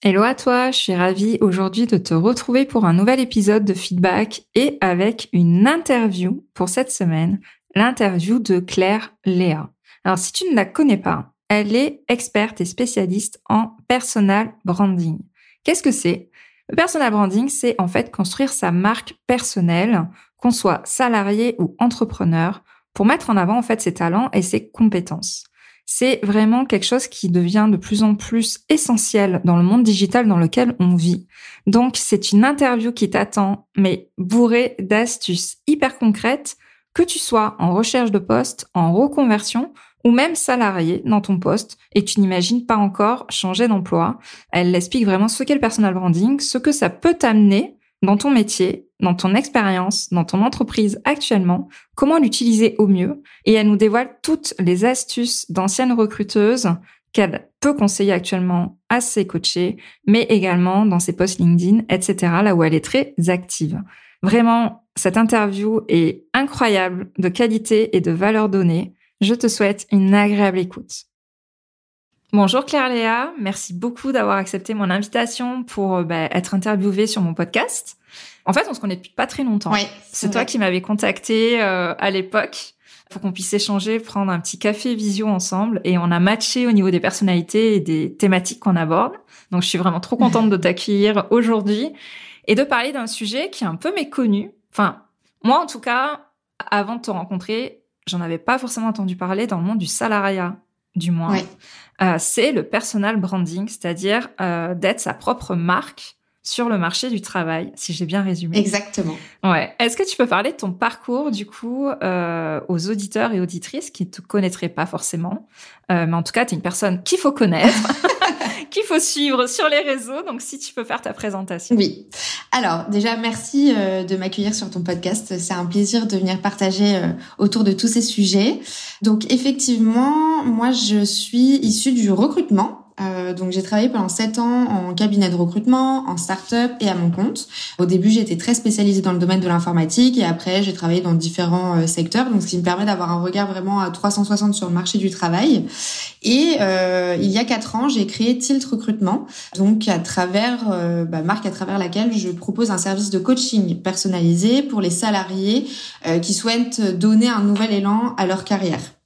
Hello à toi, je suis ravie aujourd'hui de te retrouver pour un nouvel épisode de Feedback et avec une interview pour cette semaine, l'interview de Claire Léa. Alors si tu ne la connais pas, elle est experte et spécialiste en personal branding. Qu'est-ce que c'est? Le personal branding, c'est en fait construire sa marque personnelle, qu'on soit salarié ou entrepreneur, pour mettre en avant en fait ses talents et ses compétences c'est vraiment quelque chose qui devient de plus en plus essentiel dans le monde digital dans lequel on vit. Donc, c'est une interview qui t'attend, mais bourrée d'astuces hyper concrètes, que tu sois en recherche de poste, en reconversion ou même salarié dans ton poste et tu n'imagines pas encore changer d'emploi. Elle explique vraiment ce qu'est le personal branding, ce que ça peut t'amener dans ton métier, dans ton expérience, dans ton entreprise actuellement, comment l'utiliser au mieux? Et elle nous dévoile toutes les astuces d'anciennes recruteuses qu'elle peut conseiller actuellement à ses coachés, mais également dans ses posts LinkedIn, etc., là où elle est très active. Vraiment, cette interview est incroyable de qualité et de valeur donnée. Je te souhaite une agréable écoute. Bonjour Claire Léa, merci beaucoup d'avoir accepté mon invitation pour euh, bah, être interviewée sur mon podcast. En fait, on se connaît depuis pas très longtemps. Oui, c'est toi qui m'avais contacté euh, à l'époque pour qu'on puisse échanger, prendre un petit café visio ensemble et on a matché au niveau des personnalités et des thématiques qu'on aborde. Donc je suis vraiment trop contente de t'accueillir aujourd'hui et de parler d'un sujet qui est un peu méconnu. Enfin, moi en tout cas, avant de te rencontrer, j'en avais pas forcément entendu parler dans le monde du salariat du moins, euh, c'est le personal branding, c'est-à-dire euh, d'être sa propre marque sur le marché du travail, si j'ai bien résumé. Exactement. Ouais. Est-ce que tu peux parler de ton parcours, du coup, euh, aux auditeurs et auditrices qui ne te connaîtraient pas forcément Mais en tout cas, tu es une personne qu'il faut connaître. qu'il faut suivre sur les réseaux. Donc, si tu peux faire ta présentation. Oui. Alors, déjà, merci euh, de m'accueillir sur ton podcast. C'est un plaisir de venir partager euh, autour de tous ces sujets. Donc, effectivement, moi, je suis issue du recrutement. Euh, donc j'ai travaillé pendant sept ans en cabinet de recrutement, en start-up et à mon compte. Au début, j'étais très spécialisée dans le domaine de l'informatique et après, j'ai travaillé dans différents euh, secteurs, donc ce qui me permet d'avoir un regard vraiment à 360 sur le marché du travail. Et euh, il y a quatre ans, j'ai créé Tilt Recrutement, donc à travers euh, bah, marque à travers laquelle je propose un service de coaching personnalisé pour les salariés qui souhaitent donner un nouvel élan à leur carrière.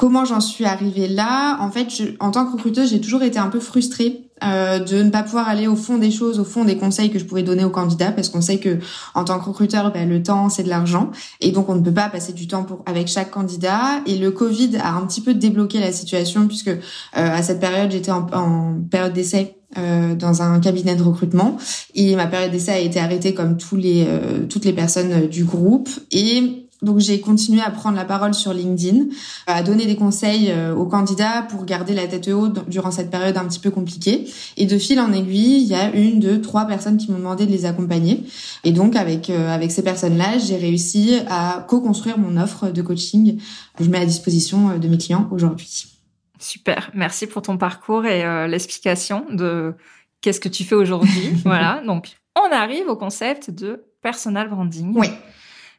Comment j'en suis arrivée là. En fait, je, en tant que recruteuse, j'ai toujours été un peu frustrée euh, de ne pas pouvoir aller au fond des choses, au fond des conseils que je pouvais donner aux candidats, parce qu'on sait que en tant que recruteur, ben, le temps c'est de l'argent, et donc on ne peut pas passer du temps pour avec chaque candidat. Et le Covid a un petit peu débloqué la situation, puisque euh, à cette période j'étais en, en période d'essai euh, dans un cabinet de recrutement. Et ma période d'essai a été arrêtée comme tous les euh, toutes les personnes du groupe. Et donc j'ai continué à prendre la parole sur LinkedIn, à donner des conseils euh, aux candidats pour garder la tête haute durant cette période un petit peu compliquée. Et de fil en aiguille, il y a une, deux, trois personnes qui m'ont demandé de les accompagner. Et donc avec euh, avec ces personnes-là, j'ai réussi à co-construire mon offre de coaching que je mets à disposition euh, de mes clients aujourd'hui. Super, merci pour ton parcours et l'explication de qu'est-ce que tu fais aujourd'hui. voilà, donc on arrive au concept de personal branding. Oui.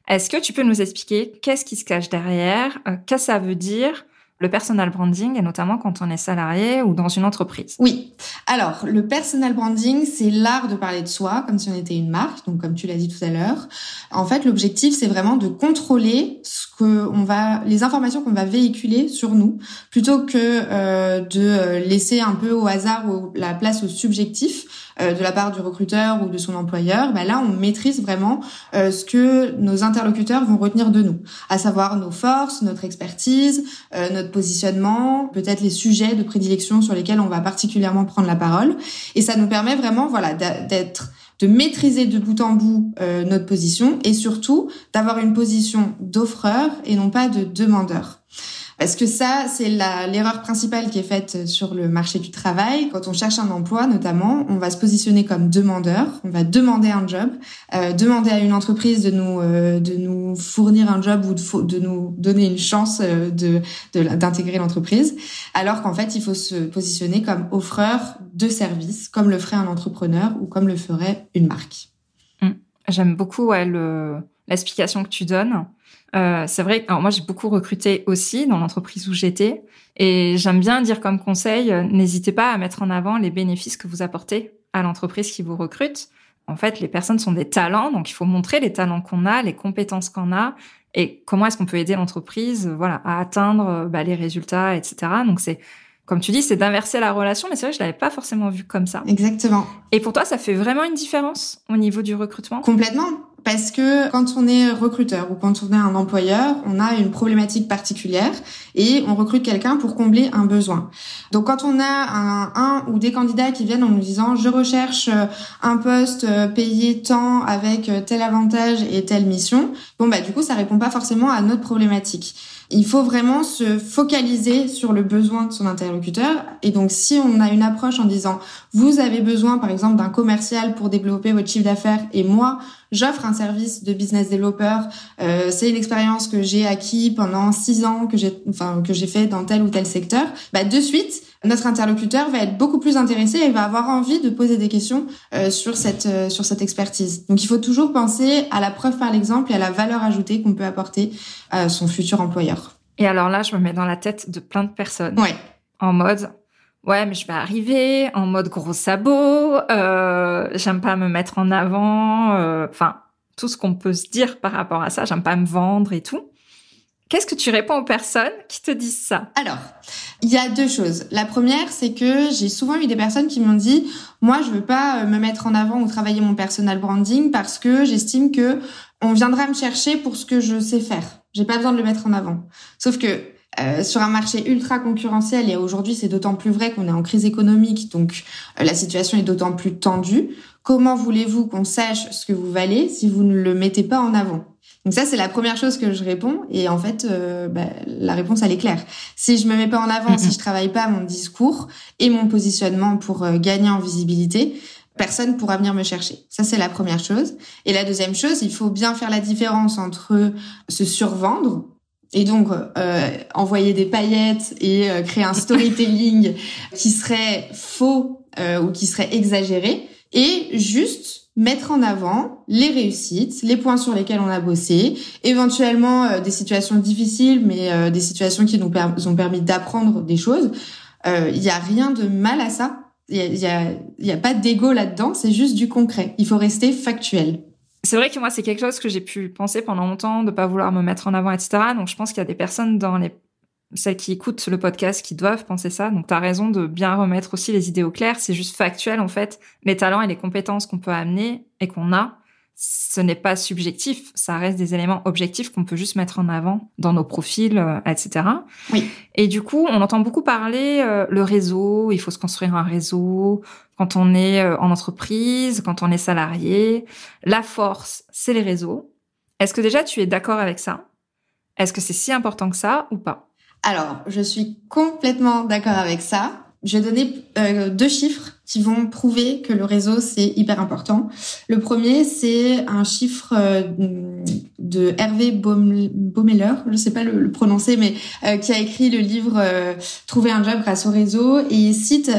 Est-ce que tu peux nous expliquer qu'est-ce qui se cache derrière, euh, qu'est-ce que ça veut dire le personal branding, et notamment quand on est salarié ou dans une entreprise? Oui. Alors, le personal branding, c'est l'art de parler de soi, comme si on était une marque, donc comme tu l'as dit tout à l'heure. En fait, l'objectif, c'est vraiment de contrôler ce que on va, les informations qu'on va véhiculer sur nous, plutôt que euh, de laisser un peu au hasard ou la place au subjectif euh, de la part du recruteur ou de son employeur, bah là on maîtrise vraiment euh, ce que nos interlocuteurs vont retenir de nous, à savoir nos forces, notre expertise, euh, notre positionnement, peut-être les sujets de prédilection sur lesquels on va particulièrement prendre la parole, et ça nous permet vraiment voilà d'être de maîtriser de bout en bout notre position et surtout d'avoir une position d'offreur et non pas de demandeur. Parce que ça, c'est l'erreur principale qui est faite sur le marché du travail. Quand on cherche un emploi, notamment, on va se positionner comme demandeur. On va demander un job, euh, demander à une entreprise de nous euh, de nous fournir un job ou de, nous donner une chance euh, de d'intégrer l'entreprise. Alors qu'en fait, il faut se positionner comme offreur de services, comme le ferait un entrepreneur ou comme le ferait une marque. Mmh. J'aime beaucoup ouais, l'explication que tu donnes. Euh, c'est vrai que moi j'ai beaucoup recruté aussi dans l'entreprise où j'étais et j'aime bien dire comme conseil euh, n'hésitez pas à mettre en avant les bénéfices que vous apportez à l'entreprise qui vous recrute. En fait, les personnes sont des talents, donc il faut montrer les talents qu'on a, les compétences qu'on a et comment est-ce qu'on peut aider l'entreprise, voilà, à atteindre euh, bah, les résultats, etc. Donc c'est comme tu dis, c'est d'inverser la relation, mais c'est vrai que je l'avais pas forcément vu comme ça. Exactement. Et pour toi, ça fait vraiment une différence au niveau du recrutement? Complètement. Parce que quand on est recruteur ou quand on est un employeur, on a une problématique particulière et on recrute quelqu'un pour combler un besoin. Donc quand on a un, un, ou des candidats qui viennent en nous disant je recherche euh, un poste euh, payé tant avec euh, tel avantage et telle mission, bon bah du coup ça répond pas forcément à notre problématique. Il faut vraiment se focaliser sur le besoin de son interlocuteur. Et donc, si on a une approche en disant, vous avez besoin, par exemple, d'un commercial pour développer votre chiffre d'affaires et moi, j'offre un service de business developer. Euh, c'est une expérience que j'ai acquis pendant six ans, que j'ai, enfin, que j'ai fait dans tel ou tel secteur. Bah, de suite, notre interlocuteur va être beaucoup plus intéressé et va avoir envie de poser des questions euh, sur cette euh, sur cette expertise. Donc, il faut toujours penser à la preuve par l'exemple et à la valeur ajoutée qu'on peut apporter à son futur employeur. Et alors là, je me mets dans la tête de plein de personnes. Ouais. En mode, ouais, mais je vais arriver en mode gros sabot, euh, j'aime pas me mettre en avant, euh, enfin, tout ce qu'on peut se dire par rapport à ça, j'aime pas me vendre et tout. Qu'est-ce que tu réponds aux personnes qui te disent ça? Alors, il y a deux choses. La première, c'est que j'ai souvent eu des personnes qui m'ont dit "Moi, je veux pas euh, me mettre en avant ou travailler mon personal branding parce que j'estime que on viendra me chercher pour ce que je sais faire. J'ai pas besoin de le mettre en avant." Sauf que euh, sur un marché ultra concurrentiel et aujourd'hui c'est d'autant plus vrai qu'on est en crise économique donc euh, la situation est d'autant plus tendue. Comment voulez-vous qu'on sache ce que vous valez si vous ne le mettez pas en avant? Donc ça c'est la première chose que je réponds et en fait euh, bah, la réponse elle est claire. Si je me mets pas en avant, si je travaille pas mon discours et mon positionnement pour gagner en visibilité, personne pourra venir me chercher. Ça, c'est la première chose. Et la deuxième chose, il faut bien faire la différence entre se survendre, et donc, euh, envoyer des paillettes et euh, créer un storytelling qui serait faux euh, ou qui serait exagéré, et juste mettre en avant les réussites, les points sur lesquels on a bossé, éventuellement euh, des situations difficiles, mais euh, des situations qui nous ont permis d'apprendre des choses. Il n'y a rien de mal à ça. Il n'y a, y a, y a pas d'ego là-dedans, c'est juste du concret. Il faut rester factuel. C'est vrai que moi, c'est quelque chose que j'ai pu penser pendant longtemps, de pas vouloir me mettre en avant, etc. Donc, je pense qu'il y a des personnes dans les celles qui écoutent le podcast qui doivent penser ça. Donc, tu as raison de bien remettre aussi les idées au clair. C'est juste factuel, en fait. Les talents et les compétences qu'on peut amener et qu'on a, ce n'est pas subjectif, ça reste des éléments objectifs qu'on peut juste mettre en avant dans nos profils, euh, etc. Oui. Et du coup, on entend beaucoup parler euh, le réseau, il faut se construire un réseau quand on est euh, en entreprise, quand on est salarié. La force, c'est les réseaux. Est-ce que déjà tu es d'accord avec ça? Est-ce que c'est si important que ça ou pas? Alors, je suis complètement d'accord avec ça. Je vais donner deux chiffres qui vont prouver que le réseau, c'est hyper important. Le premier, c'est un chiffre euh, de Hervé Baumeller, je sais pas le, prononcer, mais euh, qui a écrit le livre Trouver un job grâce au réseau, et il cite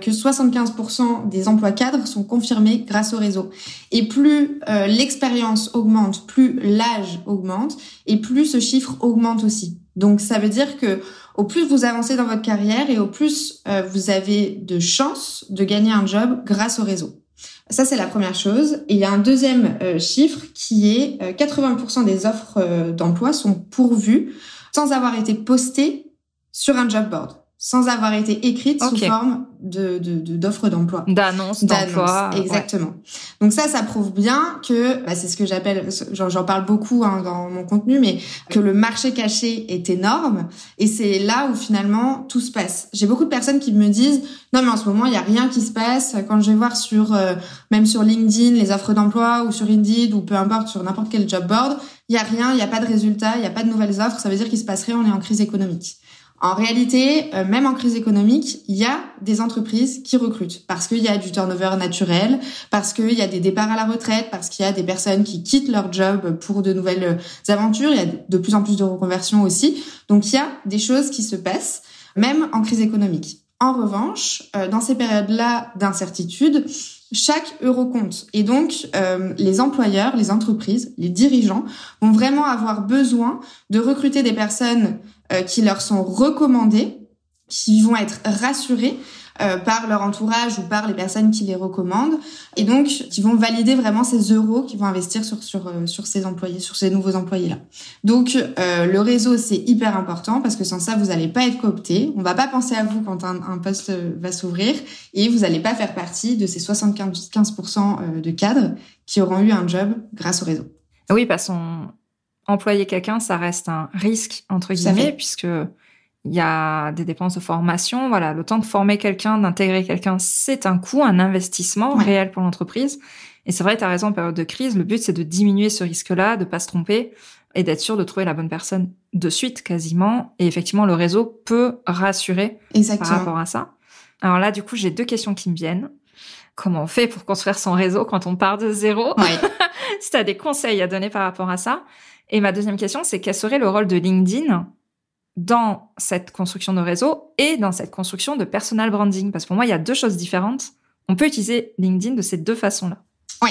que 75% des emplois cadres sont confirmés grâce au réseau. Et plus l'expérience augmente, plus l'âge augmente, et plus ce chiffre augmente aussi. Donc ça veut dire que au plus vous avancez dans votre carrière et au plus euh, vous avez de chances de gagner un job grâce au réseau. Ça, c'est la première chose. il y a un deuxième euh, chiffre qui est 80% euh, des offres d'emploi sont pourvues sans avoir été postées sur un job board sans avoir été écrite sous forme de d'offres d'emploi. D'annonce d'emploi. Exactement. Donc ça, ça prouve bien que, bah, c'est ce que j'appelle, j'en parle beaucoup hein, dans mon contenu, mais que le marché caché est énorme et c'est là où finalement tout se passe. J'ai beaucoup de personnes qui me disent non mais en ce moment il y a rien qui se passe. Quand je vais voir sur euh, même sur LinkedIn les offres d'emploi ou sur Indeed ou peu importe sur n'importe quel job board, il y a rien, il y a pas de résultats, il y a pas de nouvelles offres. Ça veut dire qu'il se passe rien, on est en crise économique. En réalité, euh, même en crise économique, il y a des entreprises qui recrutent parce qu'il y a du turnover naturel, parce qu'il y a des départs à la retraite, parce qu'il y a des personnes qui quittent leur job pour de nouvelles aventures. Il y a de plus en plus de reconversions aussi. Donc il y a des choses qui se passent, même en crise économique. En revanche, euh, dans ces périodes-là d'incertitude, chaque euro compte. Et donc, euh, les employeurs, les entreprises, les dirigeants vont vraiment avoir besoin de recruter des personnes euh, qui leur sont recommandées, qui vont être rassurées euh, par leur entourage ou par les personnes qui les recommandent et donc qui vont valider vraiment ces euros qu'ils vont investir sur sur euh, sur ces employés sur ces nouveaux employés là. Donc euh, le réseau c'est hyper important parce que sans ça vous n'allez pas être coopté, on va pas penser à vous quand un, un poste va s'ouvrir et vous n'allez pas faire partie de ces 75% de cadres qui auront eu un job grâce au réseau. Oui, parce qu'on employer quelqu'un, ça reste un risque entre guillemets puisque il y a des dépenses de formation. Voilà, le temps de former quelqu'un, d'intégrer quelqu'un, c'est un coût, un investissement réel pour l'entreprise. Et c'est vrai, tu as raison, en période de crise, le but, c'est de diminuer ce risque-là, de pas se tromper et d'être sûr de trouver la bonne personne de suite, quasiment. Et effectivement, le réseau peut rassurer par rapport à ça. Alors là, du coup, j'ai deux questions qui me viennent. Comment on fait pour construire son réseau quand on part de zéro Si tu as des conseils à donner par rapport à ça. Et ma deuxième question, c'est quel serait le rôle de LinkedIn dans cette construction de réseau et dans cette construction de personal branding Parce que pour moi, il y a deux choses différentes. On peut utiliser LinkedIn de ces deux façons-là. Oui.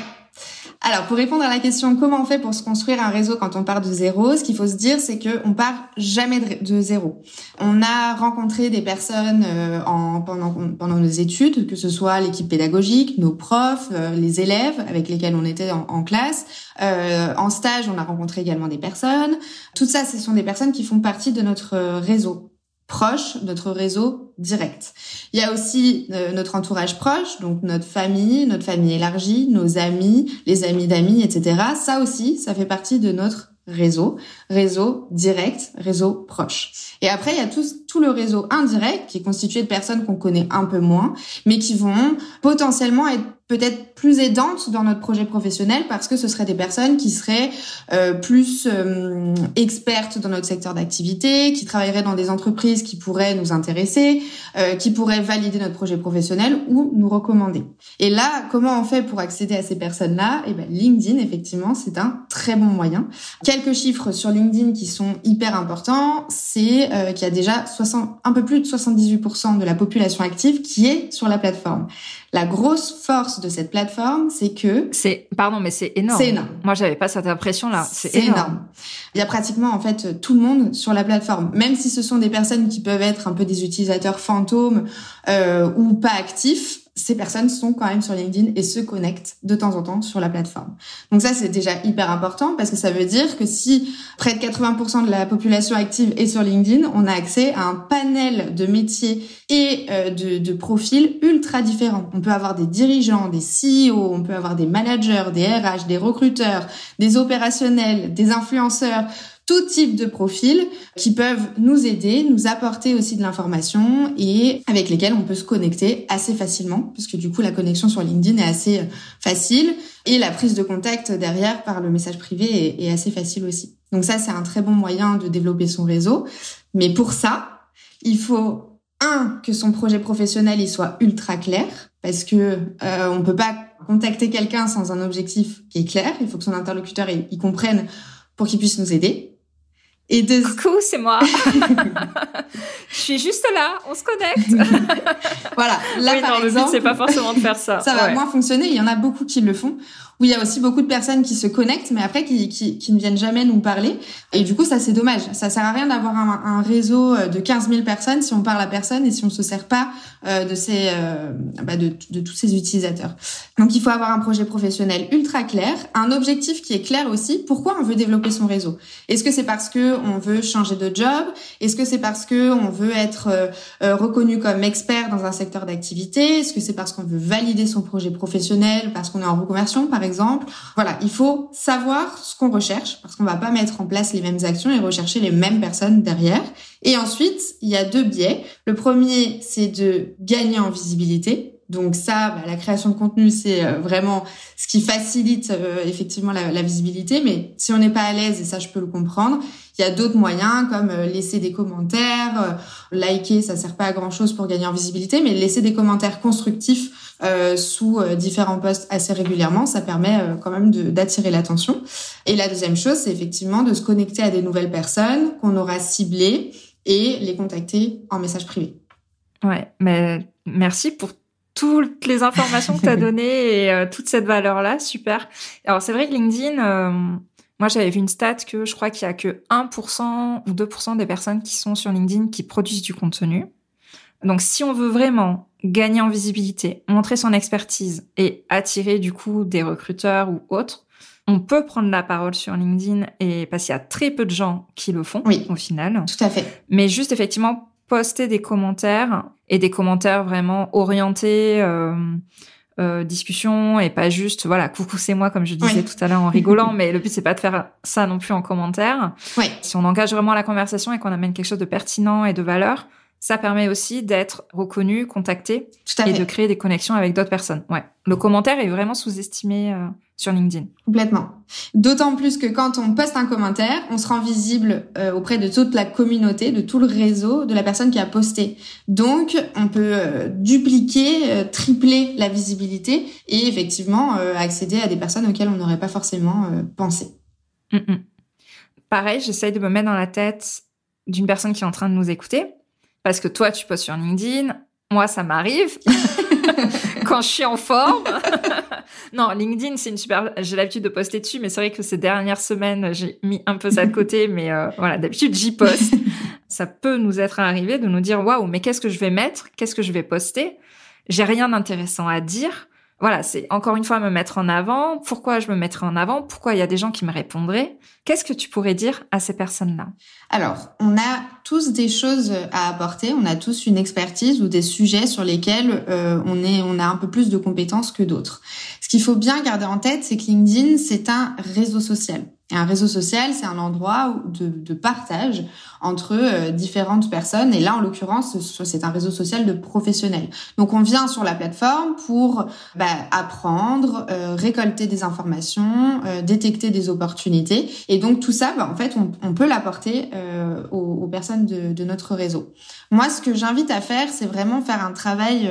Alors, pour répondre à la question comment on fait pour se construire un réseau quand on part de zéro, ce qu'il faut se dire, c'est que on part jamais de zéro. On a rencontré des personnes euh, en, pendant, pendant nos études, que ce soit l'équipe pédagogique, nos profs, euh, les élèves avec lesquels on était en, en classe. Euh, en stage, on a rencontré également des personnes. Tout ça, ce sont des personnes qui font partie de notre réseau proche, notre réseau direct. Il y a aussi euh, notre entourage proche, donc notre famille, notre famille élargie, nos amis, les amis d'amis, etc. Ça aussi, ça fait partie de notre réseau, réseau direct, réseau proche. Et après, il y a tout, tout le réseau indirect qui est constitué de personnes qu'on connaît un peu moins, mais qui vont potentiellement être peut-être plus aidante dans notre projet professionnel parce que ce seraient des personnes qui seraient euh, plus euh, expertes dans notre secteur d'activité, qui travailleraient dans des entreprises qui pourraient nous intéresser, euh, qui pourraient valider notre projet professionnel ou nous recommander. Et là, comment on fait pour accéder à ces personnes-là? Eh ben, LinkedIn, effectivement, c'est un très bon moyen. Quelques chiffres sur LinkedIn qui sont hyper importants, c'est euh, qu'il y a déjà 60, un peu plus de 78% de la population active qui est sur la plateforme. La grosse force de cette plateforme, c'est que c'est pardon, mais c'est énorme. C'est énorme. Moi, j'avais pas cette impression là. C'est énorme. Il y a pratiquement en fait tout le monde sur la plateforme, même si ce sont des personnes qui peuvent être un peu des utilisateurs fantômes euh, ou pas actifs ces personnes sont quand même sur LinkedIn et se connectent de temps en temps sur la plateforme. Donc ça, c'est déjà hyper important parce que ça veut dire que si près de 80% de la population active est sur LinkedIn, on a accès à un panel de métiers et euh, de, profils ultra différents. On peut avoir des dirigeants, des CEO, on peut avoir des managers, des RH, des recruteurs, des opérationnels, des influenceurs, tout type de profils qui peuvent nous aider, nous apporter aussi de l'information et avec lesquels on peut se connecter assez facilement parce que du coup la connexion sur LinkedIn est assez euh, facile et la prise de contact derrière par le message privé est, assez facile aussi. Donc ça c'est un très bon moyen de développer son réseau, mais pour ça, il faut un que son projet professionnel il soit ultra clair parce que euh, on peut pas contacter quelqu'un sans un objectif qui est clair, il faut que son interlocuteur il comprenne pour qu'il puisse nous aider. Et de... Coucou, c'est moi. je suis juste là, on se connecte. voilà. Là, oui, par non, exemple, c'est pas forcément de faire ça. Ça va moins fonctionner. Il y en a beaucoup qui le font où il y a aussi beaucoup de personnes qui se connectent, mais après qui, qui, qui ne viennent jamais nous parler. Et du coup, ça c'est dommage. Ça sert à rien d'avoir un, réseau euh, de 15 000 personnes si on parle à personne et si on se sert pas euh, de ces euh, bah de, de, tous ces utilisateurs. Donc il faut avoir un projet professionnel ultra clair, un objectif qui est clair aussi. Pourquoi on veut développer son réseau? Est-ce que c'est parce que on veut changer de job? Est-ce que c'est parce que on veut être euh, reconnu comme expert dans un secteur d'activité? Est-ce que c'est parce qu'on veut valider son projet professionnel, parce qu'on est en reconversion par exemple Voilà, il faut savoir ce qu'on recherche parce qu'on va pas mettre en place les mêmes actions et rechercher les mêmes personnes derrière. Et ensuite, il y a deux biais. Le premier, c'est de gagner en visibilité. Donc ça, bah, la création de contenu, c'est euh, vraiment ce qui facilite euh, effectivement la, visibilité. Mais si on n'est pas à l'aise, et ça je peux le comprendre, il y a d'autres moyens comme laisser des commentaires, liker, ça sert pas à grand chose pour gagner en visibilité, mais laisser des commentaires constructifs euh, sous euh, différents postes assez régulièrement, ça permet euh, quand même d'attirer l'attention. Et la deuxième chose, c'est effectivement de se connecter à des nouvelles personnes qu'on aura ciblées et les contacter en message privé. Ouais, mais merci pour toutes les informations que tu as données et toute cette valeur-là, super. Alors c'est vrai que LinkedIn, moi j'avais vu une stat que je crois qu'il y a que 1% ou 2% des personnes qui sont sur LinkedIn qui produisent du contenu. Donc si on veut vraiment gagner en visibilité, montrer son expertise et attirer du coup des recruteurs ou autres, on peut prendre la parole sur LinkedIn et parce qu'il y a très peu de gens qui le font oui, au final. Tout à fait. Mais juste effectivement poster des commentaires et des commentaires vraiment orientés euh, euh, discussion et pas juste voilà coucou c'est moi comme je disais tout à l'heure en rigolant mais le but c'est pas de faire ça non plus en commentaire. Oui. Si on engage vraiment la conversation et qu'on amène quelque chose de pertinent et de valeur, ça permet aussi d'être reconnu, contacté et de créer des connexions avec d'autres personnes. Ouais. Le commentaire est vraiment sous-estimé euh, sur LinkedIn. Complètement. D'autant plus que quand on poste un commentaire, on se rend visible euh, auprès de toute la communauté, de tout le réseau de la personne qui a posté. Donc, on peut euh, dupliquer, tripler la visibilité et effectivement accéder à des personnes auxquelles on n'aurait pas forcément pensé. Mm, mm. Pareil, j'essaye de me mettre dans la tête d'une personne qui est en train de nous écouter parce que toi, tu postes sur LinkedIn. Moi, ça m'arrive quand je suis en forme. non, LinkedIn, c'est une super. J'ai l'habitude de poster dessus, mais c'est vrai que ces dernières semaines, j'ai mis un peu ça de côté. Mais euh, voilà, d'habitude, j'y poste. ça peut nous être arrivé de nous dire waouh, mais qu'est-ce que je vais mettre? Qu'est-ce que je vais poster? J'ai rien d'intéressant à dire voilà, c'est encore une fois me mettre en avant. Pourquoi je me mettrais en avant? Pourquoi il y a des gens qui me répondraient? Qu'est-ce que tu pourrais dire à ces personnes-là? Alors, on a tous des choses à apporter. On a tous une expertise ou des sujets sur lesquels euh, on est, on a un peu plus de compétences que d'autres. Ce qu'il faut bien garder en tête, c'est que LinkedIn, c'est un réseau social. Et un réseau social, c'est un endroit de, de partage entre euh, différentes personnes. Et là, en l'occurrence, c'est un réseau social de professionnels. Donc, on vient sur la plateforme pour bah, apprendre, euh, récolter des informations, euh, détecter des opportunités. Et donc, tout ça, bah, en fait, on, peut l'apporter aux, aux, personnes de, notre réseau. Moi, ce que j'invite à faire, c'est vraiment faire un travail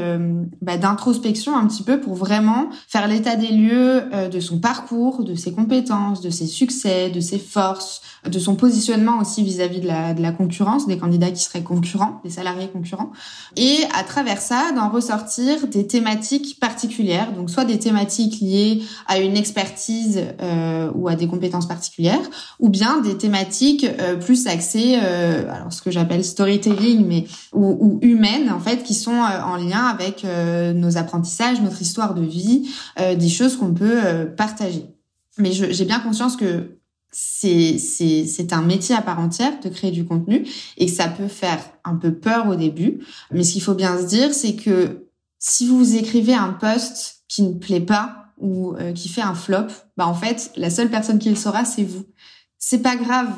bah, d'introspection un petit peu pour vraiment faire l'état des lieux de son parcours, de ses compétences, de ses succès, de ses forces, de son positionnement aussi vis-à-vis de la, de la concurrence, des candidats qui seraient concurrents, des salariés concurrents, et à travers ça, d'en ressortir des thématiques particulières, donc soit des thématiques liées à une expertise euh, ou à des compétences particulières, ou bien des thématiques euh, plus axées, euh, alors ce que j'appelle storytelling, mais ou, ou, humaines en fait, qui sont euh, en lien avec euh, nos apprentissages, notre histoire de vie, des choses qu'on peut partager. Mais j'ai bien conscience que c'est c'est un métier à part entière de créer du contenu et que ça peut faire un peu peur au début. Mais ce qu'il faut bien se dire, c'est que si vous écrivez un post qui ne plaît pas ou euh, qui fait un flop, bah en fait, la seule personne qui le saura, c'est vous. C'est pas grave.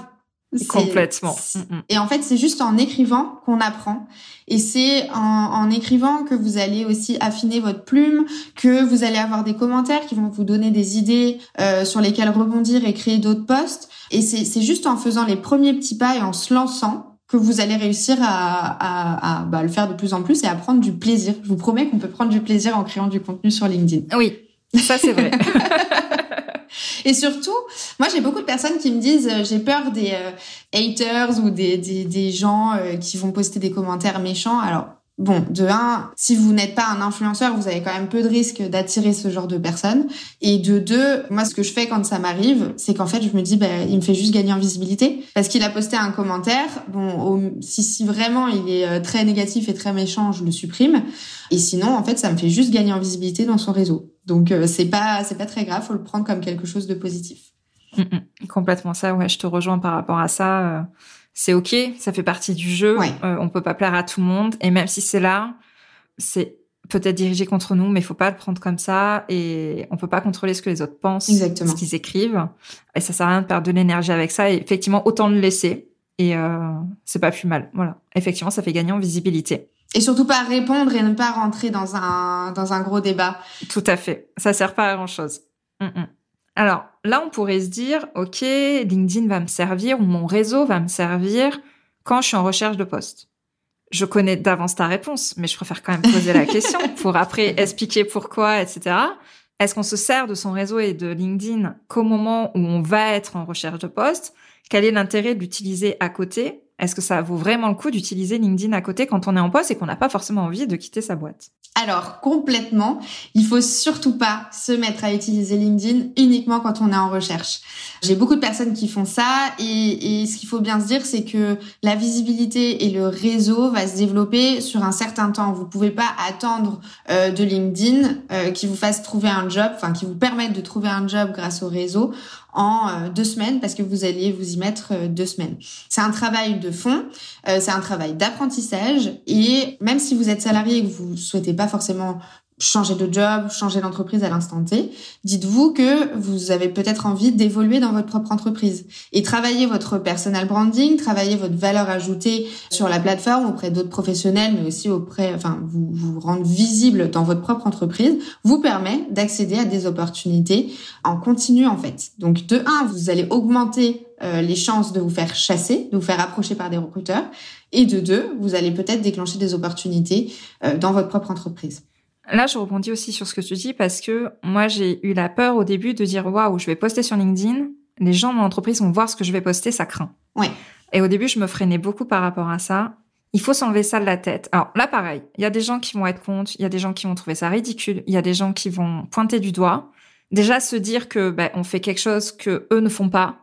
Complètement. Mm, mm. Et en fait, c'est juste en écrivant qu'on apprend. Et c'est en, en, écrivant que vous allez aussi affiner votre plume, que vous allez avoir des commentaires qui vont vous donner des idées euh, sur lesquelles rebondir et créer d'autres posts. Et c'est juste en faisant les premiers petits pas et en se lançant que vous allez réussir à, à, à bah, le faire de plus en plus et à prendre du plaisir. Je vous promets qu'on peut prendre du plaisir en créant du contenu sur LinkedIn. Oui, ça c'est vrai. Et surtout, moi j'ai beaucoup de personnes qui me disent euh, j'ai peur des euh, haters ou des, des, gens euh, qui vont poster des commentaires méchants. Alors Bon, de un, si vous n'êtes pas un influenceur, vous avez quand même peu de risques d'attirer ce genre de personnes. Et de deux, moi, ce que je fais quand ça m'arrive, c'est qu'en fait, je me dis, bah, il me fait juste gagner en visibilité parce qu'il a posté un commentaire. Bon, si, si vraiment il est très négatif et très méchant, je le supprime. Et sinon, en fait, ça me fait juste gagner en visibilité dans son réseau. Donc, c'est pas, c'est pas très grave. Faut le prendre comme quelque chose de positif. Mm, mm. complètement ça. Ouais, je te rejoins par rapport à ça c'est ok, ça fait partie du jeu. Euh, on peut pas plaire à tout le monde, et même si c'est là, c'est peut-être dirigé contre nous, mais il faut pas le prendre comme ça, et on peut pas contrôler ce que les autres pensent, ce qu'ils écrivent, et ça sert à rien de perdre de l'énergie avec ça. Et effectivement, autant le laisser, et euh, c'est pas plus mal. Voilà, effectivement, ça fait gagner en visibilité. Et surtout pas répondre et ne pas rentrer dans un dans un gros débat. Tout à fait, ça sert pas à grand chose. Mm, Alors là, on pourrait se dire, OK, LinkedIn va me servir ou mon réseau va me servir quand je suis en recherche de poste. Je connais d'avance ta réponse, mais je préfère quand même poser la question pour après expliquer pourquoi, etc. Est-ce qu'on se sert de son réseau et de LinkedIn qu'au moment où on va être en recherche de poste? Quel est l'intérêt de l'utiliser à côté? Est-ce que ça vaut vraiment le coup d'utiliser LinkedIn à côté quand on est en poste et qu'on n'a pas forcément envie de quitter sa boîte? Alors complètement, il faut surtout pas se mettre à utiliser LinkedIn uniquement quand on est en recherche. J'ai beaucoup de personnes qui font ça et, ce qu'il faut bien se dire, c'est que la visibilité et le réseau va se développer sur un certain temps. Vous pouvez pas attendre euh, de LinkedIn euh, qui vous fasse trouver un job, enfin qui vous permette de trouver un job grâce au réseau en euh, deux semaines parce que vous alliez vous y mettre euh, deux semaines. C'est un travail de fond, euh, c'est un travail d'apprentissage et même si vous êtes salarié et que vous souhaitez pas forcément changer de job, changer d'entreprise à l'instant T, dites-vous que vous avez peut-être envie d'évoluer dans votre propre entreprise et travailler votre personal branding, travailler votre valeur ajoutée sur la plateforme auprès d'autres professionnels, mais aussi auprès, enfin, vous vous rendre visible dans votre propre entreprise, vous permet d'accéder à des opportunités en continu en fait. Donc de un, vous allez augmenter euh, les chances de vous faire chasser, de vous faire approcher par des recruteurs, et de deux, vous allez peut-être déclencher des opportunités euh, dans votre propre entreprise. Là, je rebondis aussi sur ce que tu dis parce que moi, j'ai eu la peur au début de dire waouh, je vais poster sur LinkedIn, les gens de mon entreprise vont voir ce que je vais poster, ça craint. Ouais. Et au début, je me freinais beaucoup par rapport à ça. Il faut s'enlever ça de la tête. Alors là, pareil, il y a des gens qui vont être contre, il y a des gens qui vont trouver ça ridicule, il y a des gens qui vont pointer du doigt. Déjà, se dire que ben, on fait quelque chose que eux ne font pas,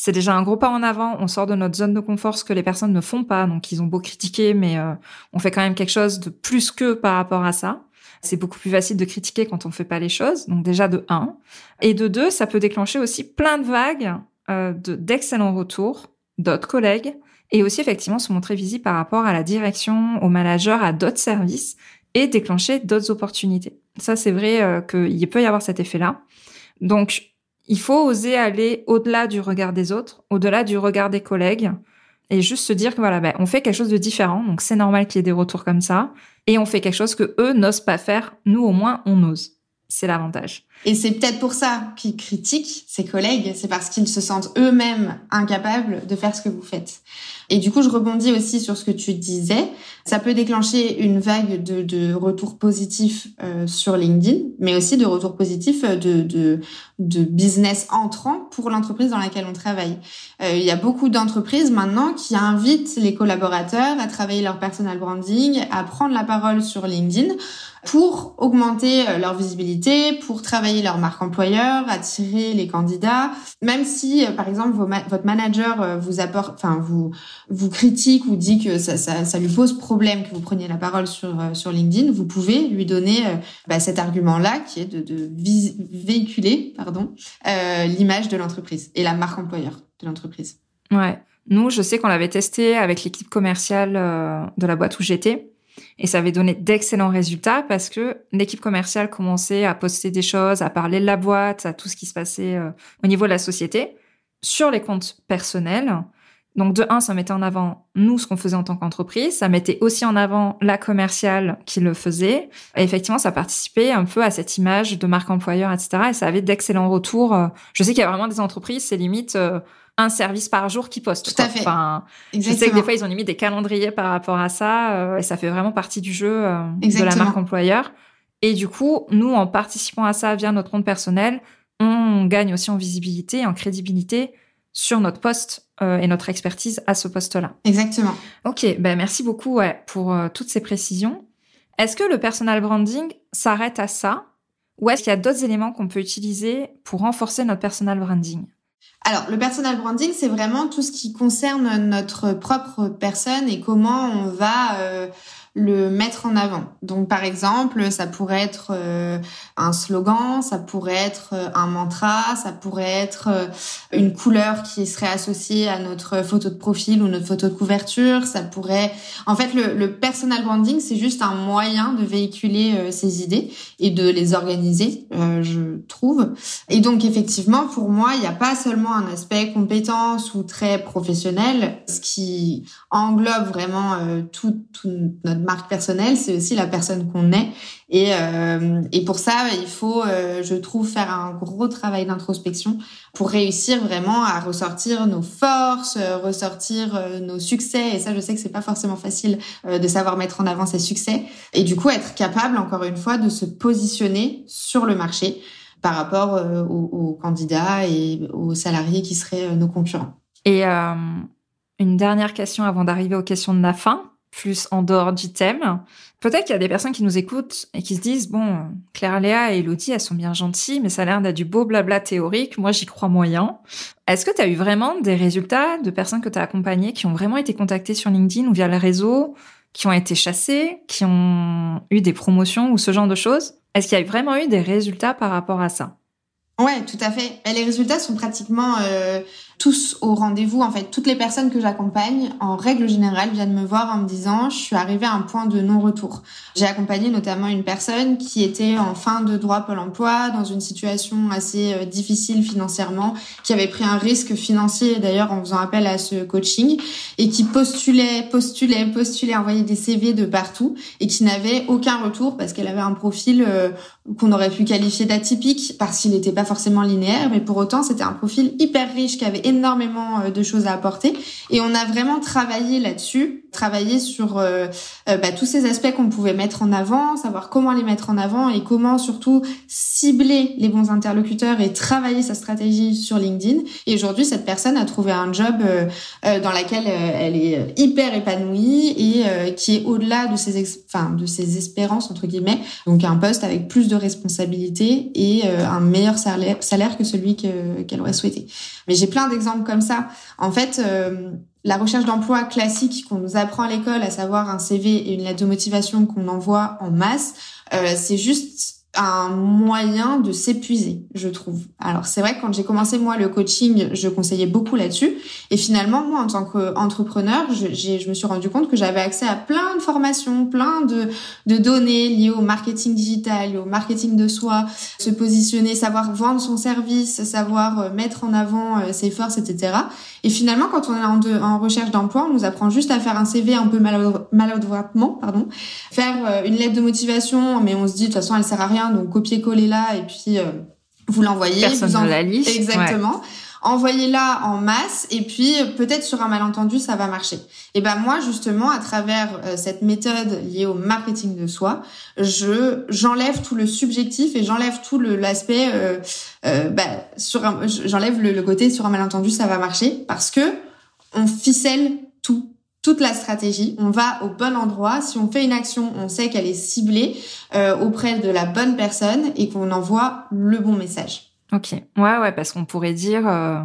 c'est déjà un gros pas en avant. On sort de notre zone de confort, ce que les personnes ne font pas. Donc, ils ont beau critiquer, mais euh, on fait quand même quelque chose de plus que par rapport à ça. C'est beaucoup plus facile de critiquer quand on ne fait pas les choses. Donc déjà de un. Et de deux, ça peut déclencher aussi plein de vagues euh, d'excellents retours d'autres collègues et aussi effectivement se montrer visible par rapport à la direction, au manager, à d'autres services et déclencher d'autres opportunités. Ça, c'est vrai euh, qu'il peut y avoir cet effet-là. Donc, il faut oser aller au-delà du regard des autres, au-delà du regard des collègues, et juste se dire que voilà, ben, on fait quelque chose de différent, donc c'est normal qu'il y ait des retours comme ça, et on fait quelque chose que eux n'osent pas faire. Nous, au moins, on ose. C'est l'avantage. Et c'est peut-être pour ça qu'ils critiquent ses collègues, c'est parce qu'ils se sentent eux-mêmes incapables de faire ce que vous faites. Et du coup, je rebondis aussi sur ce que tu disais. Ça peut déclencher une vague de, de retours positifs euh, sur LinkedIn, mais aussi de retours positifs de, de, de business entrant pour l'entreprise dans laquelle on travaille. Euh, il y a beaucoup d'entreprises maintenant qui invitent les collaborateurs à travailler leur personal branding, à prendre la parole sur LinkedIn pour augmenter euh, leur visibilité, pour travailler leur marque employeur, attirer les candidats. Même si, euh, par exemple, votre manager euh, vous apporte, enfin vous critique ou dit que ça, ça, ça, lui pose problème que vous preniez la parole sur sur LinkedIn, vous pouvez lui donner bah, cet argument-là qui est de, de véhiculer, pardon, l'image de l'entreprise et la marque employeur de l'entreprise. Ouais. Nous, je sais qu'on l'avait testé avec l'équipe commerciale de la boîte où j'étais. Et ça avait donné d'excellents résultats parce que l'équipe commerciale commençait à poster des choses, à parler de la boîte, à tout ce qui se passait euh, au niveau de la société sur les comptes personnels. Donc de un, ça mettait en avant nous ce qu'on faisait en tant qu'entreprise, ça mettait aussi en avant la commerciale qui le faisait. Et effectivement, ça participait un peu à cette image de marque employeur, etc. Et ça avait d'excellents retours. Je sais qu'il y a vraiment des entreprises, c'est limite euh, un service par jour qui poste. Tout à fait. Enfin, je sais que des fois ils ont mis des calendriers par rapport à ça euh, et ça fait vraiment partie du jeu euh, de la marque employeur. Et du coup, nous, en participant à ça via notre compte personnel, on gagne aussi en visibilité, en crédibilité sur notre poste euh, et notre expertise à ce poste-là. Exactement. Ok, ben merci beaucoup ouais, pour toutes ces précisions. Est-ce que le personal branding s'arrête à ça ou est-ce qu'il y a d'autres éléments qu'on peut utiliser pour renforcer notre personal branding? Alors, le personal branding, c'est vraiment tout ce qui concerne notre propre personne et comment on va euh, le mettre en avant. Donc par exemple, ça pourrait être euh, un slogan, ça pourrait être euh, un mantra, ça pourrait être euh, une couleur qui serait associée à notre photo de profil ou notre photo de couverture, ça pourrait en fait le, le personal branding, c'est juste un moyen de véhiculer ces idées et de les organiser, je trouve. Et donc effectivement, pour moi, il n'y a pas seulement un aspect compétence ou très professionnel, ce qui englobe vraiment tout notre marque personnelle, c'est aussi la personne qu'on est. Et, euh, et pour ça, il faut, euh, je trouve, faire un gros travail d'introspection pour réussir vraiment à ressortir nos forces, ressortir nos succès. Et ça, je sais que c'est pas forcément facile de savoir mettre en avant ses succès. Et du coup, être capable, encore une fois, de se positionner sur le marché par rapport euh, aux, candidats et aux salariés qui seraient euh, nos concurrents. Et euh, une dernière question avant d'arriver aux questions de la fin, plus en dehors du thème. Peut-être qu'il y a des personnes qui nous écoutent et qui se disent, bon, Claire Léa et Elodie, elles sont bien gentilles, mais ça a l'air d'être du beau blabla théorique. Moi, j'y crois moyen. Est-ce que tu as eu vraiment des résultats de personnes que tu as accompagnées qui ont vraiment été contactées sur LinkedIn ou via le réseau, qui ont été chassées, qui ont eu des promotions ou ce genre de choses? Est-ce qu'il y a vraiment eu des résultats par rapport à ça? Ouais, tout à fait. les résultats sont pratiquement euh, tous au rendez-vous. En fait, toutes les personnes que j'accompagne, en règle générale, viennent me voir en me disant, je suis arrivée à un point de non-retour. J'ai accompagné notamment une personne qui était en fin de droit Pôle emploi, dans une situation assez euh, difficile financièrement, qui avait pris un risque financier d'ailleurs en faisant appel à ce coaching, et qui postulait, postulait, postulait, envoyait des CV de partout, et qui n'avait aucun retour parce qu'elle avait un profil euh, qu'on aurait pu qualifier d'atypique parce qu'il n'était pas forcément linéaire, mais pour autant c'était un profil hyper riche qui avait énormément euh, de choses à apporter. Et on a vraiment travaillé là-dessus, travaillé sur euh, euh, bah, tous ces aspects qu'on pouvait mettre en avant, savoir comment les mettre en avant et comment surtout cibler les bons interlocuteurs et travailler sa stratégie sur LinkedIn. Et aujourd'hui, cette personne a trouvé un job dans lequel elle est hyper épanouie et qui est au-delà de ses, enfin, de ses espérances entre guillemets. Donc un poste avec plus de responsabilités et un meilleur salaire, salaire que celui qu'elle aurait souhaité. Mais j'ai plein d'exemples comme ça. En fait, euh, la recherche d'emploi classique qu'on nous apprend à l'école, à savoir un CV et une lettre de motivation qu'on envoie en masse, euh, c'est juste un moyen de s'épuiser, je trouve. Alors c'est vrai que quand j'ai commencé moi le coaching, je conseillais beaucoup là-dessus. Et finalement, moi en tant qu'entrepreneur, je, je me suis rendu compte que j'avais accès à plein de formations, plein de, de données liées au marketing digital, au marketing de soi, se positionner, savoir vendre son service, savoir euh, mettre en avant euh, ses forces, etc. Et finalement, quand on est en, en recherche d'emploi, on nous apprend juste à faire un CV un peu maladroitement, pardon, faire euh, une lettre de motivation, mais on se dit de toute façon elle sert à rien donc copier-coller là et puis euh, vous l'envoyez. Personne vous en... la liste. Exactement. Envoyez-la en masse et puis peut-être sur un malentendu ça va marcher. Et ben moi justement à travers euh, cette méthode liée au marketing de soi, je j'enlève tout le subjectif et j'enlève tout l'aspect euh, euh, bah, sur j'enlève le, le côté sur un malentendu ça va marcher parce que on ficelle toute la stratégie. On va au bon endroit. Si on fait une action, on sait qu'elle est ciblée euh, auprès de la bonne personne et qu'on envoie le bon message. Ok. Ouais, ouais, parce qu'on pourrait dire, euh,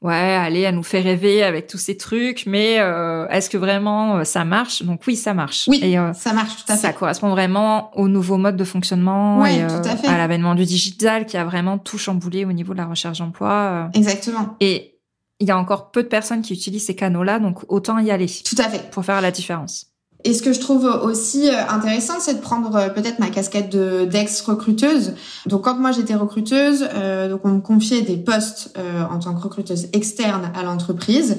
ouais, allez, elle nous fait rêver avec tous ces trucs, mais euh, est-ce que vraiment ça marche? Donc oui, ça marche. Oui, et, ça marche tout à fait. Ça correspond vraiment au nouveau mode de fonctionnement et tout à, fait. à l'avènement du digital qui a vraiment tout chamboulé au niveau de la recherche d'emploi. Exactement. Et il y a encore peu de personnes qui utilisent ces canaux-là, donc autant y aller. Tout à fait. Pour faire la différence. Et ce que je trouve aussi euh, intéressant, c'est de prendre euh, peut-être ma casquette de d'ex-recruteuse. Donc quand moi j'étais recruteuse, euh, donc on me confiait des postes euh, en tant que recruteuse externe à l'entreprise.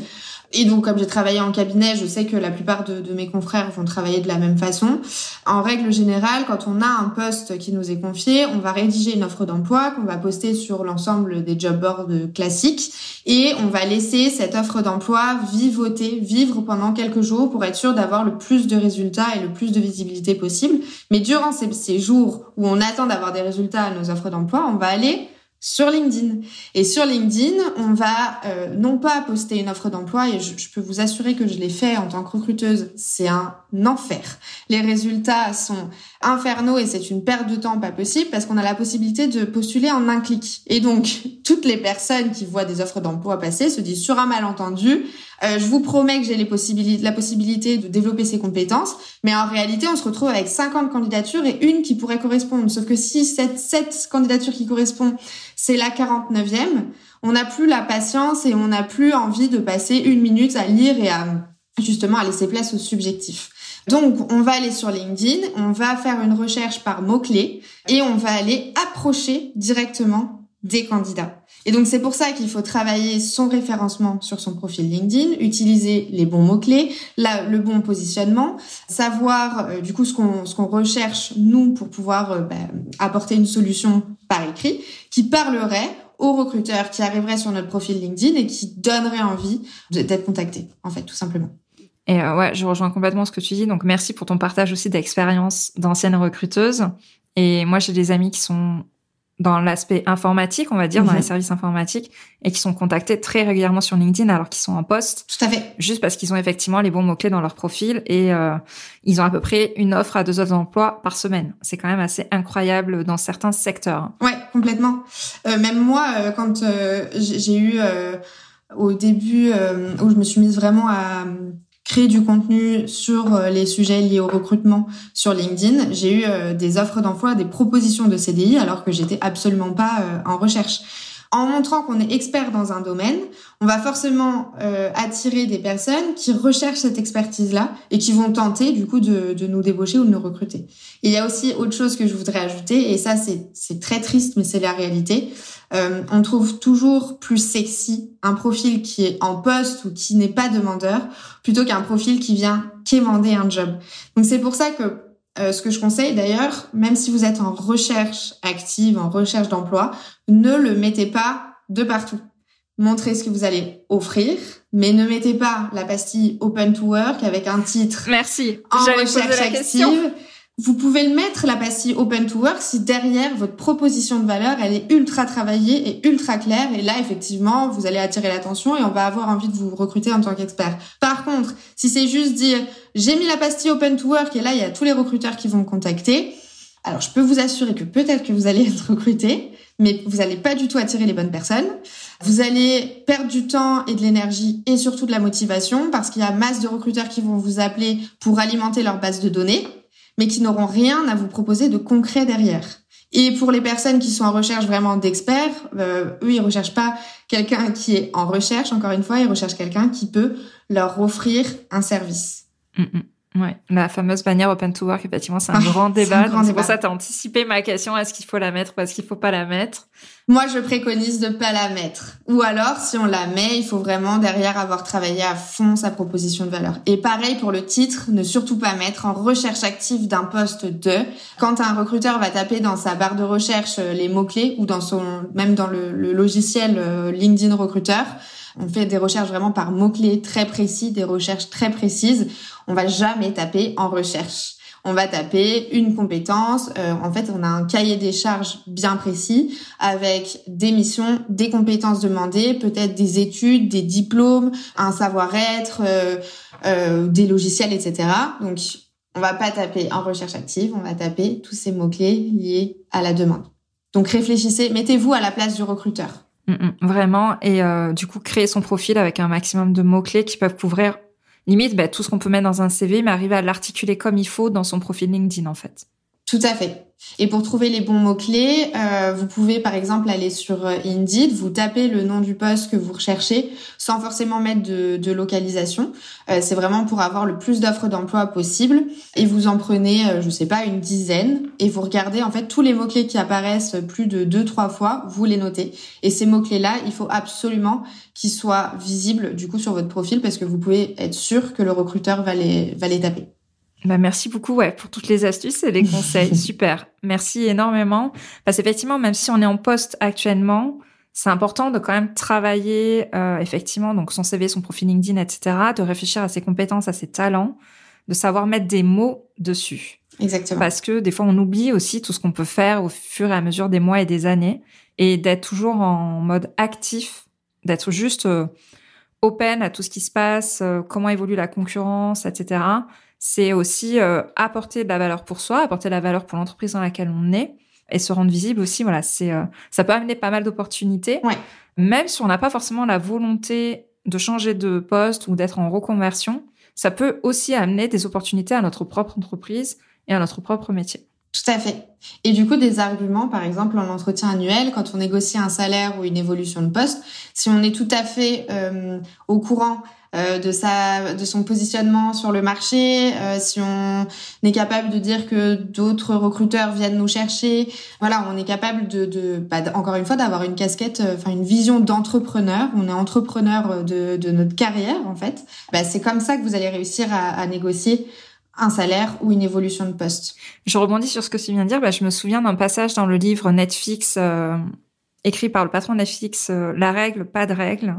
Et donc, comme j'ai travaillé en cabinet, je sais que la plupart de, mes confrères vont travailler de la même façon. En règle générale, quand on a un poste qui nous est confié, on va rédiger une offre d'emploi qu'on va poster sur l'ensemble des job boards classiques et on va laisser cette offre d'emploi vivoter, vivre pendant quelques jours pour être sûr d'avoir le plus de résultats et le plus de visibilité possible. Mais durant ces, ces jours où on attend d'avoir des résultats à nos offres d'emploi, on va aller sur LinkedIn. Et sur LinkedIn, on va euh, non pas poster une offre d'emploi, et je, peux vous assurer que je l'ai fait en tant que recruteuse, c'est un enfer. Les résultats sont infernaux et c'est une perte de temps pas possible parce qu'on a la possibilité de postuler en un clic. Et donc, toutes les personnes qui voient des offres d'emploi passer se disent sur un malentendu, euh, je vous promets que j'ai la possibilité de développer ces compétences, mais en réalité, on se retrouve avec 50 candidatures et une qui pourrait correspondre. Sauf que si cette, cette candidature qui correspond, c'est la 49e, on n'a plus la patience et on n'a plus envie de passer une minute à lire et à justement à laisser place au subjectif. Donc, on va aller sur LinkedIn, on va faire une recherche par mots-clés et on va aller approcher directement des candidats. Et donc c'est pour ça qu'il faut travailler son référencement sur son profil LinkedIn, utiliser les bons mots-clés, le bon positionnement, savoir euh, du coup ce qu'on ce qu'on recherche nous pour pouvoir euh, bah, apporter une solution par écrit qui parlerait aux recruteurs qui arriveraient sur notre profil LinkedIn et qui donnerait envie d'être contactés en fait tout simplement. Et euh, ouais, je rejoins complètement ce que tu dis. Donc merci pour ton partage aussi d'expérience d'anciennes recruteuses. Et moi, j'ai des amis qui sont dans l'aspect informatique, on va dire, dans les mhm. services informatiques, et qui sont contactés très régulièrement sur LinkedIn alors qu'ils sont en poste. Tout à fait. Juste parce qu'ils ont effectivement les bons mots-clés dans leur profil et euh, ils ont à peu près une offre à deux autres emplois par semaine. C'est quand même assez incroyable dans certains secteurs. Ouais, complètement. Euh, même moi, euh, quand euh, j'ai eu au début où je me suis mise vraiment à créer du contenu sur euh, les sujets liés au recrutement sur LinkedIn, j'ai eu euh, des offres d'emploi, des propositions de CDI alors que j'étais absolument pas euh, en recherche. En montrant qu'on est expert dans un domaine, on va forcément attirer des personnes qui recherchent cette expertise-là et qui vont tenter du coup de, de, nous débaucher ou de nous recruter. Il y a aussi autre chose que je voudrais ajouter, et ça c'est très triste, mais c'est la réalité. Euh, on trouve toujours plus sexy un profil qui est en poste ou qui n'est pas demandeur plutôt qu'un profil qui vient quémander un job. Donc c'est pour ça que euh, ce que je conseille d'ailleurs, même si vous êtes en recherche active, en recherche d'emploi, ne le mettez pas de partout. Montrez ce que vous allez offrir, mais ne mettez pas la pastille Open to Work avec un titre. Merci. En recherche active. Vous pouvez le mettre, la pastille Open to Work, si derrière votre proposition de valeur, elle est ultra travaillée et ultra claire. Et là, effectivement, vous allez attirer l'attention et on va avoir envie de vous recruter en tant qu'expert. Par contre, si c'est juste dire, j'ai mis la pastille Open to Work et là, il y a tous les recruteurs qui vont me contacter. Alors, je peux vous assurer que peut-être que vous allez être recruté, mais vous n'allez pas du tout attirer les bonnes personnes. Vous allez perdre du temps et de l'énergie et surtout de la motivation parce qu'il y a masse de recruteurs qui vont vous appeler pour alimenter leur base de données mais qui n'auront rien à vous proposer de concret derrière. Et pour les personnes qui sont en recherche vraiment d'experts, euh, eux, ils recherchent pas quelqu'un qui est en recherche, encore une fois, ils recherchent quelqu'un qui peut leur offrir un service. Mm, mm. Ouais, la fameuse bannière Open to Work, effectivement, c'est un ah, grand débat. C'est pour ça tu as anticipé ma question, est-ce qu'il faut la mettre ou est-ce qu'il faut pas la mettre? Moi, je préconise de pas la mettre. Ou alors, si on la met, il faut vraiment derrière avoir travaillé à fond sa proposition de valeur. Et pareil pour le titre, ne surtout pas mettre en recherche active d'un poste de. Quand un recruteur va taper dans sa barre de recherche euh, les mots-clés ou dans son, même dans le, le logiciel euh, LinkedIn recruteur, on fait des recherches vraiment par mots-clés très précis, des recherches très précises. On va jamais taper en recherche. On va taper une compétence. Euh, en fait, on a un cahier des charges bien précis avec des missions, des compétences demandées, peut-être des études, des diplômes, un savoir-être, euh, euh, des logiciels, etc. Donc, on va pas taper en recherche active, on va taper tous ces mots-clés liés à la demande. Donc, réfléchissez, mettez-vous à la place du recruteur. Mm, mm, vraiment. Et euh, du coup, créer son profil avec un maximum de mots-clés qui peuvent couvrir limite bah, tout ce qu'on peut mettre dans un CV, mais arriver à l'articuler comme il faut dans son profil LinkedIn, en fait. Tout à fait. Et pour trouver les bons mots-clés, euh, vous pouvez par exemple aller sur euh, Indeed, vous tapez le nom du poste que vous recherchez sans forcément mettre de, de localisation. Euh, c'est vraiment pour avoir le plus d'offres d'emploi possible. Et vous en prenez, euh, je sais pas, une dizaine et vous regardez en fait tous les mots-clés qui apparaissent plus de deux, trois fois, vous les notez. Et ces mots-clés-là, il faut absolument qu'ils soient visibles du coup sur votre profil parce que vous pouvez être sûr que le recruteur va les, va les taper. Bah merci beaucoup ouais pour toutes les astuces et les conseils. Super. Merci énormément. Parce qu'effectivement même si on est en poste actuellement c'est important de quand même travailler euh, effectivement donc son CV son profil LinkedIn etc de réfléchir à ses compétences à ses talents de savoir mettre des mots dessus. Exactement. Parce que des fois on oublie aussi tout ce qu'on peut faire au fur et à mesure des mois et des années et d'être toujours en mode actif d'être juste euh, open à tout ce qui se passe euh, comment évolue la concurrence etc c'est aussi euh, apporter de la valeur pour soi, apporter de la valeur pour l'entreprise dans laquelle on est et se rendre visible aussi. Voilà, c'est euh, ça peut amener pas mal d'opportunités, même si on n'a pas forcément la volonté de changer de poste ou d'être en reconversion. Ça peut aussi amener des opportunités à notre propre entreprise et à notre propre métier. Tout à fait. Et du coup, des arguments, par exemple, en entretien annuel, quand on négocie un salaire ou une évolution de poste, si on est tout à fait euh, au courant euh, de sa, de son positionnement sur le marché, euh, si on est capable de dire que d'autres recruteurs viennent nous chercher, voilà, on est capable de, de bah, encore une fois, d'avoir une casquette, euh, enfin une vision d'entrepreneur. On est entrepreneur de, de notre carrière en fait. Bah, c'est comme ça que vous allez réussir à, à négocier un salaire ou une évolution de poste. Je rebondis sur ce que tu viens de dire. Bah, je me souviens d'un passage dans le livre Netflix euh, écrit par le patron de Netflix, euh, La règle, pas de règle.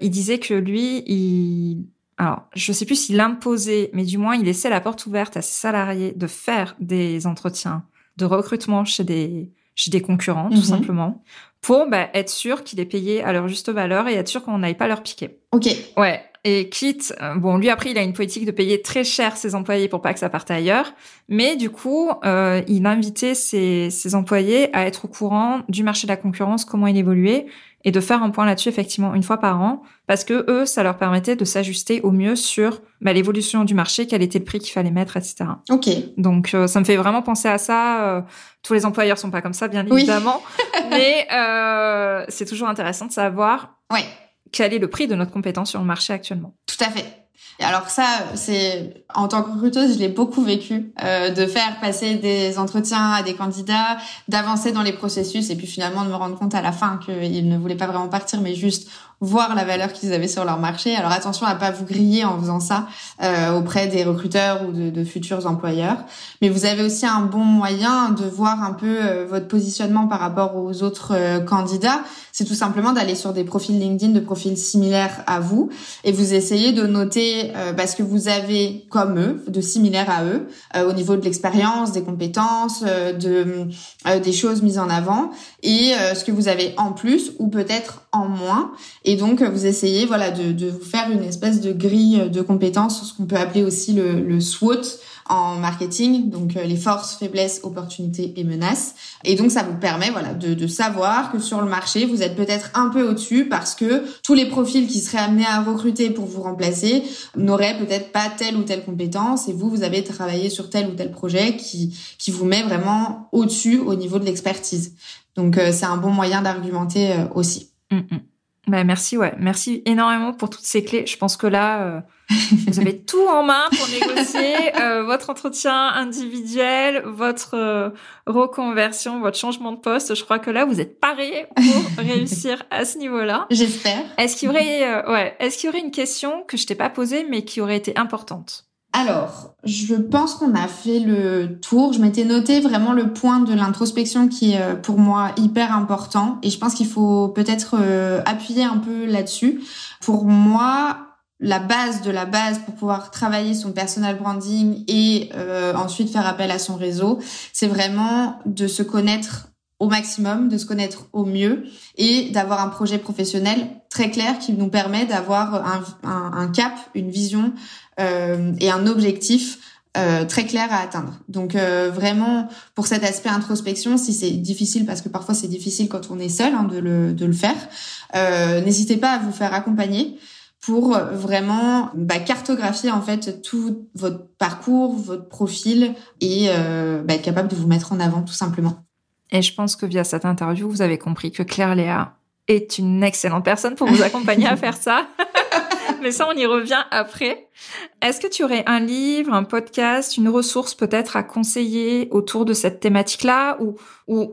Il disait que lui, il... Alors, je sais plus s'il imposait, mais du moins, il laissait la porte ouverte à ses salariés de faire des entretiens de recrutement chez des, chez des concurrents, tout Mhm. simplement, pour bah, être sûr qu'il est payé à leur juste valeur et être sûr qu'on n'aille pas leur piquer. Ok. Ouais. Et quitte, euh, bon, lui après, il a une politique de payer très cher ses employés pour pas que ça parte ailleurs. Mais du coup, euh, il invitait ses, ses employés à être au courant du marché de la concurrence, comment il évoluait, et de faire un point là-dessus effectivement une fois par an, parce que eux, ça leur permettait de s'ajuster au mieux sur bah, l'évolution du marché, quel était le prix qu'il fallait mettre, etc. Ok. Donc euh, ça me fait vraiment penser à ça. Euh, tous les employeurs sont pas comme ça, bien Oui. évidemment, mais euh, c'est toujours intéressant de savoir Ouais. Quel est le prix de notre compétence sur le marché actuellement. Tout à fait. Alors ça, c'est en tant que recruteuse, je l'ai beaucoup vécu euh, de faire passer des entretiens à des candidats, d'avancer dans les processus et puis finalement de me rendre compte à la fin qu'ils ne voulaient pas vraiment partir, mais juste voir la valeur qu'ils avaient sur leur marché. Alors attention à pas vous griller en faisant ça euh, auprès des recruteurs ou de, de futurs employeurs. Mais vous avez aussi un bon moyen de voir un peu euh, votre positionnement par rapport aux autres euh, candidats. C'est tout simplement d'aller sur des profils LinkedIn de profils similaires à vous et vous essayez de noter euh, bah, que vous avez comme eux, de similaire à eux, au niveau de l'expérience, des compétences, de des choses mises en avant et euh, ce que vous avez en plus ou peut-être en moins. Et donc vous essayez voilà de, de vous faire une espèce de grille de compétences, ce qu'on peut appeler aussi le, le SWOT en marketing, donc euh, les forces, faiblesses, opportunités et menaces. Et donc ça vous permet voilà de, de savoir que sur le marché vous êtes peut-être un peu au-dessus parce que tous les profils qui seraient amenés à recruter pour vous remplacer n'auraient peut-être pas telle ou telle compétence et vous vous avez travaillé sur tel ou tel projet qui qui vous met vraiment au-dessus au niveau de l'expertise. Donc euh, c'est un bon moyen d'argumenter euh, aussi. Mm, mm. Bah, merci, ouais. Merci énormément pour toutes ces clés. Je pense que là, euh, vous avez tout en main pour négocier euh, votre entretien individuel, votre euh, reconversion, votre changement de poste. Je crois que là, vous êtes parés pour réussir à ce niveau-là. J'espère. Est-ce qu'il y aurait, ouais, est-ce qu'il y aurait une question que je t'ai pas posée mais qui aurait été importante? Alors, je pense qu'on a fait le tour. Je m'étais noté vraiment le point de l'introspection qui est euh, pour moi hyper important et je pense qu'il faut peut-être euh, appuyer un peu là-dessus. Pour moi, la base de la base pour pouvoir travailler son personal branding et euh, ensuite faire appel à son réseau, c'est vraiment de se connaître au maximum, de se connaître au mieux et d'avoir un projet professionnel très clair qui nous permet d'avoir un, un, cap, une vision euh, et un objectif euh, très clair à atteindre. Donc euh, vraiment pour cet aspect introspection, si c'est difficile parce que parfois c'est difficile quand on est seul hein, de, le, de le faire, euh, n'hésitez pas à vous faire accompagner pour vraiment bah, cartographier en fait tout votre parcours, votre profil et euh, bah, être capable de vous mettre en avant tout simplement. Et je pense que via cette interview, vous avez compris que Claire Léa est une excellente personne pour vous accompagner à faire ça. Mais ça, on y revient après. Est-ce que tu aurais un livre, un podcast, une ressource peut-être à conseiller autour de cette thématique-là ou,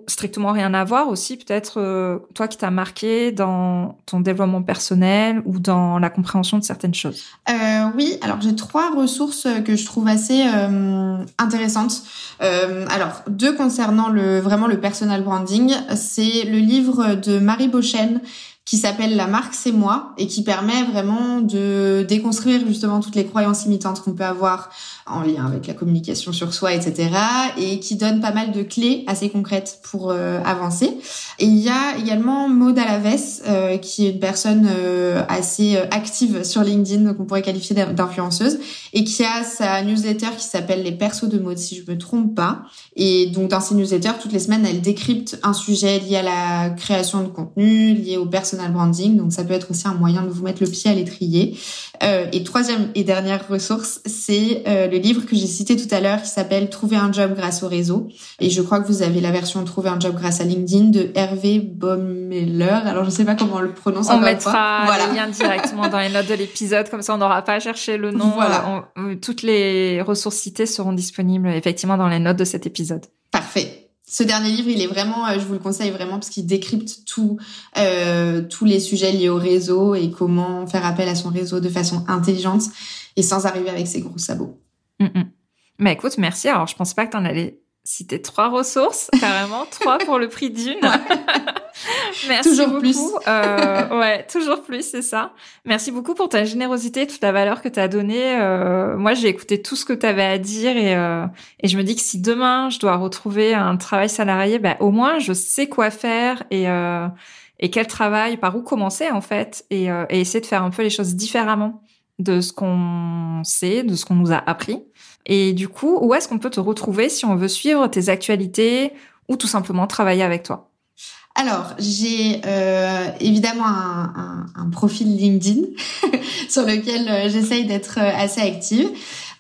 strictement rien à voir aussi, peut-être euh, toi qui t'as marqué dans ton développement personnel ou dans la compréhension de certaines choses? Euh, oui, alors j'ai trois ressources que je trouve assez euh, intéressantes. Alors deux concernant le vraiment le personal branding, c'est le livre de Marie Beauchesne qui s'appelle La marque c'est moi et qui permet vraiment de déconstruire justement toutes les croyances limitantes qu'on peut avoir en lien avec la communication sur soi, etc. et qui donne pas mal de clés assez concrètes pour euh, avancer. Et il y a également Maud Alaves euh, qui est une personne euh, assez euh, active sur LinkedIn qu'on pourrait qualifier d'in- d'influenceuse et qui a sa newsletter qui s'appelle les persos de Maud si je me trompe pas. Et donc dans ces newsletters toutes les semaines elle décrypte un sujet lié à la création de contenu, lié au personnel personal branding. Donc, ça peut être aussi un moyen de vous mettre le pied à l'étrier. Euh, et troisième et dernière ressource, c'est euh, le livre que j'ai cité tout à l'heure qui s'appelle Trouver un job grâce au réseau. Et je crois que vous avez la version Trouver un job grâce à LinkedIn de Hervé Baumeller. Alors, je sais pas comment on le prononce. On mettra voilà. les liens directement dans les notes de l'épisode. Comme ça, on n'aura pas à chercher le nom. Voilà. toutes les ressources citées seront disponibles effectivement dans les notes de cet épisode. Parfait. Ce dernier livre, il est vraiment, euh, je vous le conseille vraiment parce qu'il décrypte tout, euh, tous les sujets liés au réseau et comment faire appel à son réseau de façon intelligente et sans arriver avec ses gros sabots. Mm, mm. Mais écoute, merci. Alors, je pense pas que tu en allais citer trois ressources, carrément trois pour le prix d'une. Merci toujours beaucoup. plus. Euh, ouais, toujours plus, c'est ça. Merci beaucoup pour ta générosité, toute la valeur que tu as donnée. Euh, moi, j'ai écouté tout ce que tu avais à dire et, euh, et je me dis que si demain je dois retrouver un travail salarié, bah, au moins je sais quoi faire et euh, et quel travail, par où commencer en fait, et, euh, et essayer de faire un peu les choses différemment de ce qu'on sait, de ce qu'on nous a appris. Et du coup, où est-ce qu'on peut te retrouver si on veut suivre tes actualités ou tout simplement travailler avec toi? Alors, j'ai euh, évidemment un, profil LinkedIn sur lequel euh, j'essaye d'être euh, assez active.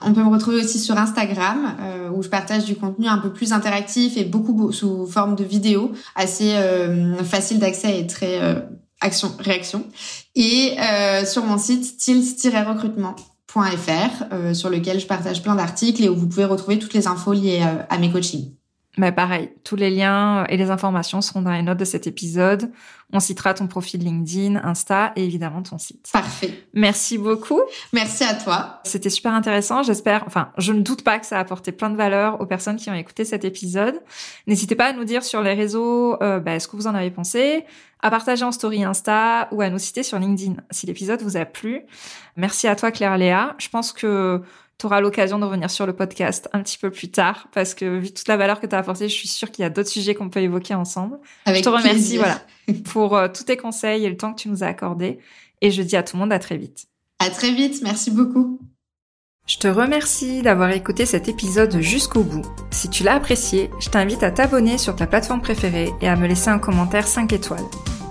On peut me retrouver aussi sur Instagram euh, où je partage du contenu un peu plus interactif et beaucoup sous forme de vidéos, assez euh, facile d'accès et très action réaction. Et sur mon site tils-recrutement.fr sur lequel je partage plein d'articles et où vous pouvez retrouver toutes les infos liées à mes coachings. Mais pareil, tous les liens et les informations seront dans les notes de cet épisode. On citera ton profil LinkedIn, Insta et évidemment ton site. Parfait. Merci beaucoup. Merci à toi. C'était super intéressant. J'espère, enfin, je ne doute pas que ça a apporté plein de valeur aux personnes qui ont écouté cet épisode. N'hésitez pas à nous dire sur les réseaux euh, bah, ce que vous en avez pensé, à partager en story Insta ou à nous citer sur LinkedIn si l'épisode vous a plu. Merci à toi Claire Léa. Je pense que tu auras l'occasion de revenir sur le podcast un petit peu plus tard parce que vu toute la valeur que tu as apportée, je suis sûre qu'il y a d'autres sujets qu'on peut évoquer ensemble. Avec je te remercie voilà pour euh, tous tes conseils et le temps que tu nous as accordé et je dis à tout le monde à très vite. À très vite, merci beaucoup. Je te remercie d'avoir écouté cet épisode jusqu'au bout. Si tu l'as apprécié, je t'invite à t'abonner sur ta plateforme préférée et à me laisser un commentaire 5 étoiles.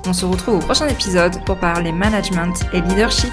On se retrouve au prochain épisode pour parler management et leadership.